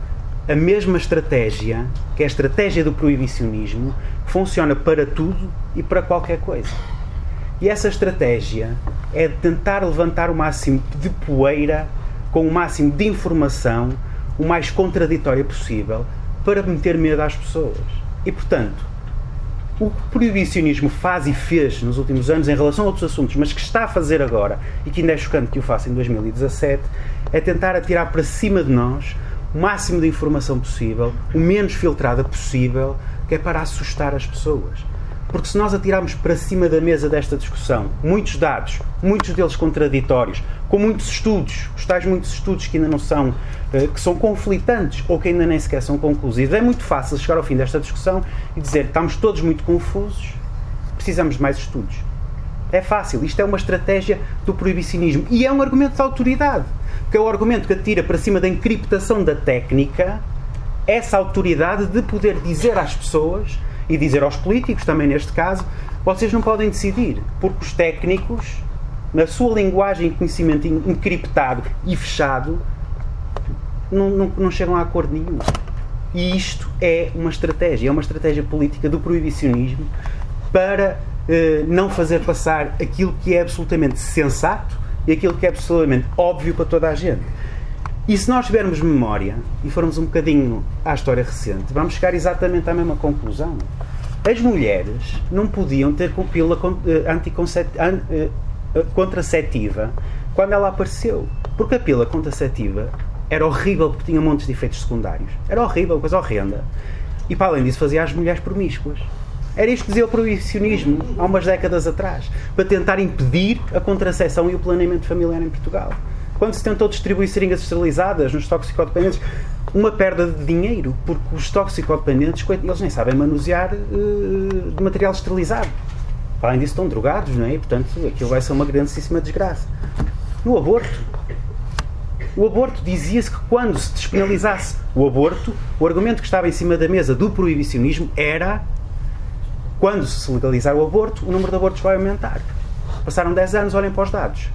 a mesma estratégia, que é a estratégia do proibicionismo, funciona para tudo e para qualquer coisa. E essa estratégia é tentar levantar o máximo de poeira com o máximo de informação, o mais contraditória possível, para meter medo às pessoas. E, portanto, o que o proibicionismo faz e fez nos últimos anos em relação a outros assuntos, mas que está a fazer agora, e que ainda é chocante que o faça em 2017, é tentar atirar para cima de nós o máximo de informação possível, o menos filtrada possível, que é para assustar as pessoas. Porque se nós atirarmos para cima da mesa desta discussão muitos dados, muitos deles contraditórios, com muitos estudos, os tais muitos estudos que ainda não são, eh, que são conflitantes ou que ainda nem sequer são conclusivos, é muito fácil chegar ao fim desta discussão e dizer estamos todos muito confusos, precisamos de mais estudos. É fácil, isto é uma estratégia do proibicionismo. E é um argumento de autoridade, que é o argumento que atira para cima da encriptação da técnica essa autoridade de poder dizer às pessoas e dizer aos políticos, também neste caso, vocês não podem decidir, porque os técnicos, na sua linguagem e conhecimento encriptado e fechado, não, não, não chegam a acordo nenhum. E isto é uma estratégia, é uma estratégia política do proibicionismo para eh, não fazer passar aquilo que é absolutamente sensato e aquilo que é absolutamente óbvio para toda a gente. E se nós tivermos memória e formos um bocadinho à história recente, vamos chegar exatamente à mesma conclusão. As mulheres não podiam ter pílula eh, eh, eh, contraceptiva quando ela apareceu. Porque a pílula contraceptiva era horrível porque tinha montes de efeitos secundários. Era horrível, coisa horrenda. E para além disso fazia as mulheres promíscuas. Era isto que dizia o proibicionismo há umas décadas atrás, para tentar impedir a contracepção e o planeamento familiar em Portugal quando se tentou distribuir seringas esterilizadas nos toxicodependentes, uma perda de dinheiro, porque os toxicodependentes, eles nem sabem manusear uh, de material esterilizado. Além disso, estão drogados, não é? E, portanto, aquilo vai ser uma grandíssima desgraça. No aborto, o aborto dizia-se que quando se despenalizasse o aborto, o argumento que estava em cima da mesa do proibicionismo era quando se legalizar o aborto, o número de abortos vai aumentar. Passaram 10 anos, olhem para os dados.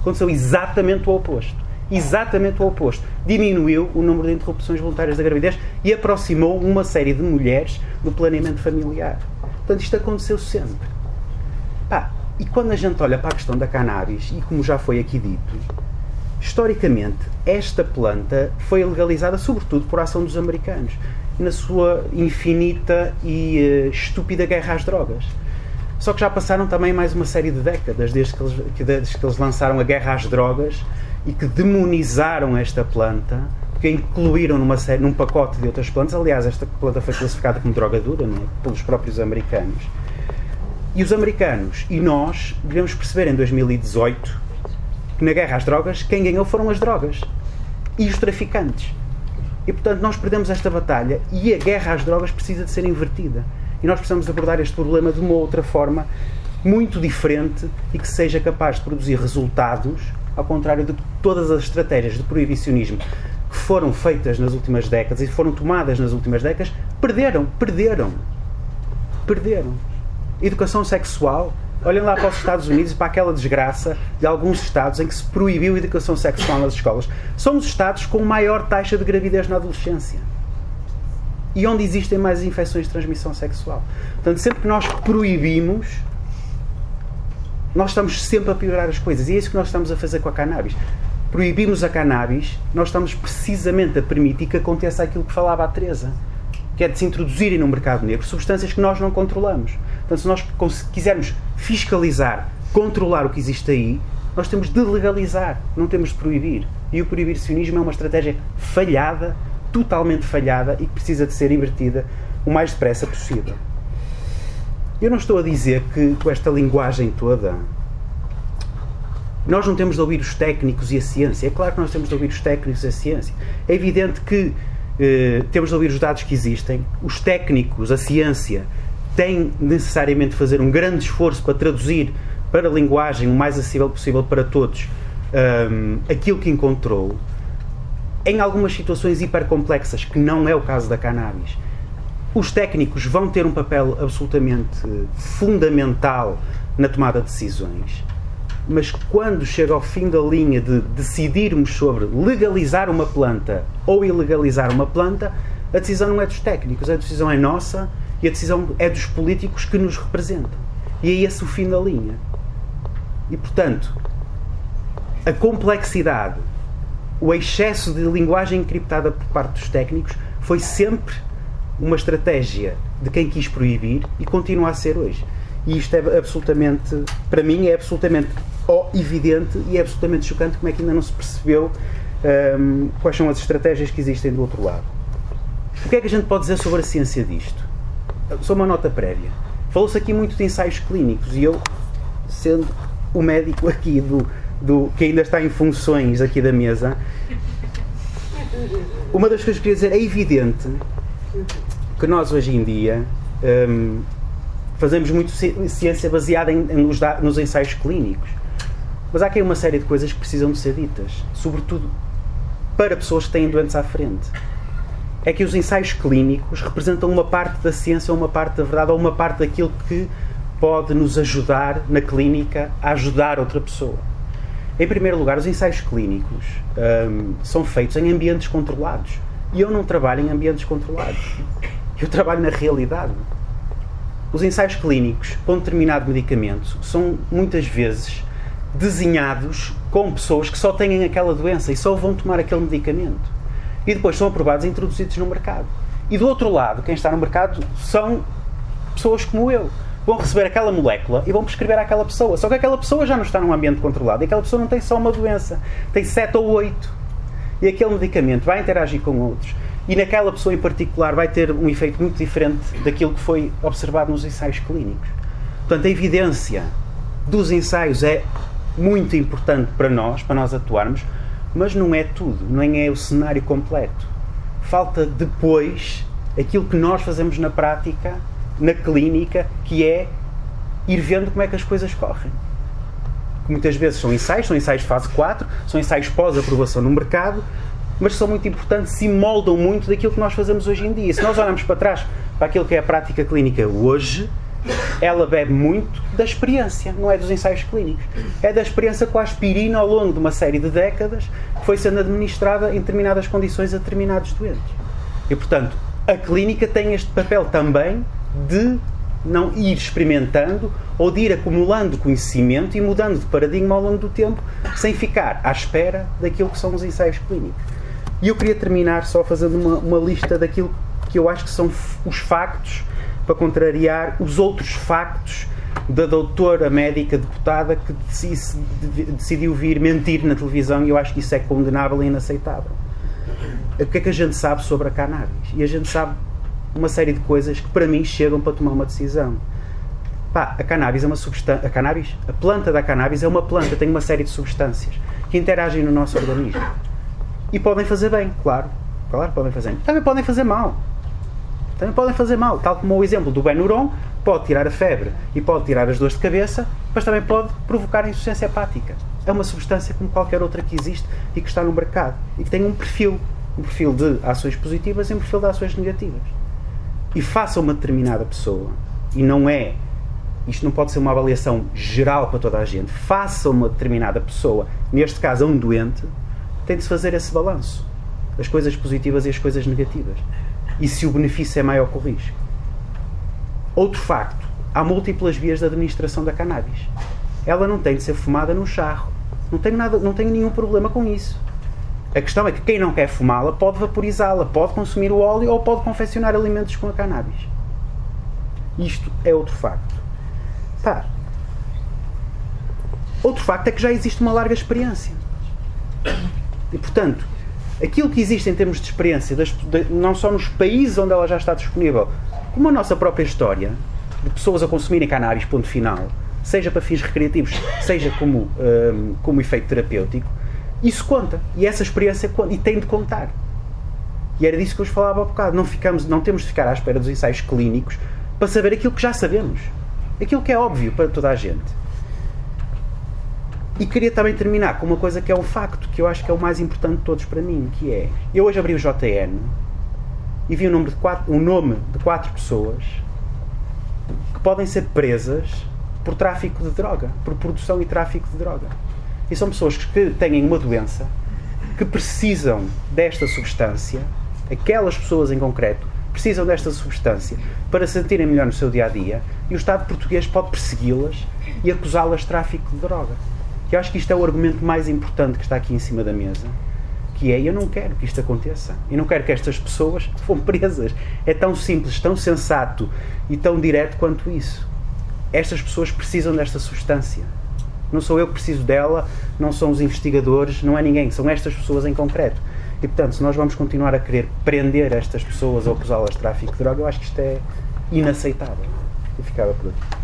Aconteceu exatamente o oposto. Exatamente o oposto. Diminuiu o número de interrupções voluntárias da gravidez e aproximou uma série de mulheres do planeamento familiar. Portanto, isto aconteceu sempre. Pá, e quando a gente olha para a questão da cannabis, e como já foi aqui dito, historicamente, esta planta foi legalizada sobretudo por ação dos americanos, na sua infinita e uh, estúpida guerra às drogas. Só que já passaram também mais uma série de décadas desde que eles, desde que eles lançaram a guerra às drogas e que demonizaram esta planta, que incluíram numa série, num pacote de outras plantas. Aliás, esta planta foi classificada como droga dura é? pelos próprios americanos. E os americanos e nós devemos perceber em 2018 que na guerra às drogas quem ganhou foram as drogas e os traficantes. E portanto nós perdemos esta batalha e a guerra às drogas precisa de ser invertida. E nós precisamos abordar este problema de uma outra forma, muito diferente e que seja capaz de produzir resultados, ao contrário de todas as estratégias de proibicionismo que foram feitas nas últimas décadas e foram tomadas nas últimas décadas, perderam, perderam. Perderam. Educação sexual Olhem lá para os Estados Unidos e para aquela desgraça de alguns estados em que se proibiu a educação sexual nas escolas. São os estados com maior taxa de gravidez na adolescência. E onde existem mais infecções de transmissão sexual. Portanto, sempre que nós proibimos, nós estamos sempre a piorar as coisas. E é isso que nós estamos a fazer com a cannabis. Proibimos a cannabis, nós estamos precisamente a permitir que aconteça aquilo que falava a Teresa, que é de se introduzirem no mercado negro substâncias que nós não controlamos. Portanto, se nós quisermos fiscalizar, controlar o que existe aí, nós temos de legalizar, não temos de proibir. E o proibicionismo é uma estratégia falhada, totalmente falhada e que precisa de ser invertida o mais depressa possível. Eu não estou a dizer que com esta linguagem toda nós não temos de ouvir os técnicos e a ciência. É claro que nós temos de ouvir os técnicos e a ciência. É evidente que eh, temos de ouvir os dados que existem. Os técnicos, a ciência, têm necessariamente de fazer um grande esforço para traduzir para a linguagem o mais acessível possível para todos um, aquilo que encontrou. Em algumas situações hipercomplexas, que não é o caso da cannabis, os técnicos vão ter um papel absolutamente fundamental na tomada de decisões mas quando chega ao fim da linha de decidirmos sobre legalizar uma planta ou ilegalizar uma planta, a decisão não é dos técnicos, a decisão é nossa e a decisão é dos políticos que nos representam. E é esse o fim da linha. E, portanto, a complexidade, o excesso de linguagem encriptada por parte dos técnicos foi sempre uma estratégia de quem quis proibir e continua a ser hoje. E isto é absolutamente, para mim, é absolutamente evidente e é absolutamente chocante como é que ainda não se percebeu um, quais são as estratégias que existem do outro lado. O que é que a gente pode dizer sobre a ciência disto? Só uma nota prévia. Falou-se aqui muito de ensaios clínicos e eu, sendo o médico aqui do, do que ainda está em funções aqui da mesa, uma das coisas que eu queria dizer é evidente que nós hoje em dia um, fazemos muito ciência baseada em, em, nos, nos, ensaios clínicos. Mas há aqui uma série de coisas que precisam de ser ditas, sobretudo para pessoas que têm doentes à frente. É que os ensaios clínicos representam uma parte da ciência, uma parte da verdade, ou uma parte daquilo que pode nos ajudar na clínica a ajudar outra pessoa. Em primeiro lugar, os ensaios clínicos hum, são feitos em ambientes controlados. E eu não trabalho em ambientes controlados. Eu trabalho na realidade. Os ensaios clínicos um determinado medicamento são muitas vezes desenhados com pessoas que só têm aquela doença e só vão tomar aquele medicamento. E depois são aprovados e introduzidos no mercado. E do outro lado, quem está no mercado são pessoas como eu. Vão receber aquela molécula e vão prescrever àquela pessoa. Só que aquela pessoa já não está num ambiente controlado e aquela pessoa não tem só uma doença, tem sete ou oito. E aquele medicamento vai interagir com outros e naquela pessoa em particular vai ter um efeito muito diferente daquilo que foi observado nos ensaios clínicos. Portanto, a evidência dos ensaios é muito importante para nós, para nós atuarmos, mas não é tudo, nem é o cenário completo. Falta depois aquilo que nós fazemos na prática, na clínica, que é ir vendo como é que as coisas correm. muitas vezes são ensaios, são ensaios fase 4, são ensaios pós-aprovação no mercado, mas são muito importantes e moldam muito daquilo que nós fazemos hoje em dia. Se nós olharmos para trás para aquilo que é a prática clínica hoje, ela bebe muito da experiência, não é dos ensaios clínicos. É da experiência com a aspirina ao longo de uma série de décadas que foi sendo administrada em determinadas condições a determinados doentes. E, portanto, a clínica tem este papel também de não ir experimentando ou de ir acumulando conhecimento e mudando de paradigma ao longo do tempo, sem ficar à espera daquilo que são os ensaios clínicos. E eu queria terminar só fazendo uma, uma lista daquilo que eu acho que são os factos para contrariar os outros factos da doutora médica deputada que decidiu vir mentir na televisão e eu acho que isso é condenável e inaceitável. O que é que a gente sabe sobre a cannabis? E a gente sabe uma série de coisas que para mim chegam para tomar uma decisão. Pá, a cannabis é uma substância. A cannabis, a planta da cannabis é uma planta, tem uma série de substâncias que interagem no nosso organismo. E podem fazer bem, claro. Claro, podem fazer. Também podem fazer mal. Também podem fazer mal. Tal como o exemplo do Benuron, pode tirar a febre e pode tirar as dores de cabeça, mas também pode provocar insuficiência hepática. É uma substância como qualquer outra que existe e que está no mercado. E que tem um perfil. Um perfil de ações positivas e um perfil de ações negativas. E faça uma determinada pessoa, e não é isto não pode ser uma avaliação geral para toda a gente, faça uma determinada pessoa, neste caso a um doente, tem de se fazer esse balanço. As coisas positivas e as coisas negativas. E se o benefício é maior que o risco. Outro facto, há múltiplas vias de administração da cannabis. Ela não tem de ser fumada num charro. Não tenho, nada, não tenho nenhum problema com isso. A questão é que quem não quer fumá-la pode vaporizá-la, pode consumir o óleo ou pode confeccionar alimentos com a cannabis. Isto é outro facto. Pá. Outro facto é que já existe uma larga experiência. E, portanto, aquilo que existe em termos de experiência, das, de, não só nos países onde ela já está disponível, como a nossa própria história, de pessoas a consumirem cannabis, ponto final, seja para fins recreativos, seja como, um, como efeito terapêutico, isso conta. E essa experiência conta. E tem de contar. E era disso que eu vos falava há bocado. Não, ficamos, não temos de ficar à espera dos ensaios clínicos para saber aquilo que já sabemos. Aquilo que é óbvio para toda a gente. E queria também terminar com uma coisa que é um facto, que eu acho que é o mais importante de todos para mim, que é, eu hoje abri o JN e vi o nome de quatro, um nome de quatro pessoas que podem ser presas por tráfico de droga, por produção e tráfico de droga. E são pessoas que têm uma doença, que precisam desta substância, aquelas pessoas em concreto precisam desta substância para se sentirem melhor no seu dia a dia, e o Estado português pode persegui-las e acusá-las de tráfico de droga. Eu acho que isto é o argumento mais importante que está aqui em cima da mesa, que é eu não quero que isto aconteça. Eu não quero que estas pessoas [LAUGHS] sejam presas. É tão simples, tão sensato e tão direto quanto isso. Estas pessoas precisam desta substância. Não sou eu que preciso dela, não são os investigadores, não é ninguém, são estas pessoas em concreto. E portanto, se nós vamos continuar a querer prender estas pessoas ou acusá-las de tráfico de droga, eu acho que isto é inaceitável. E ficava por aqui.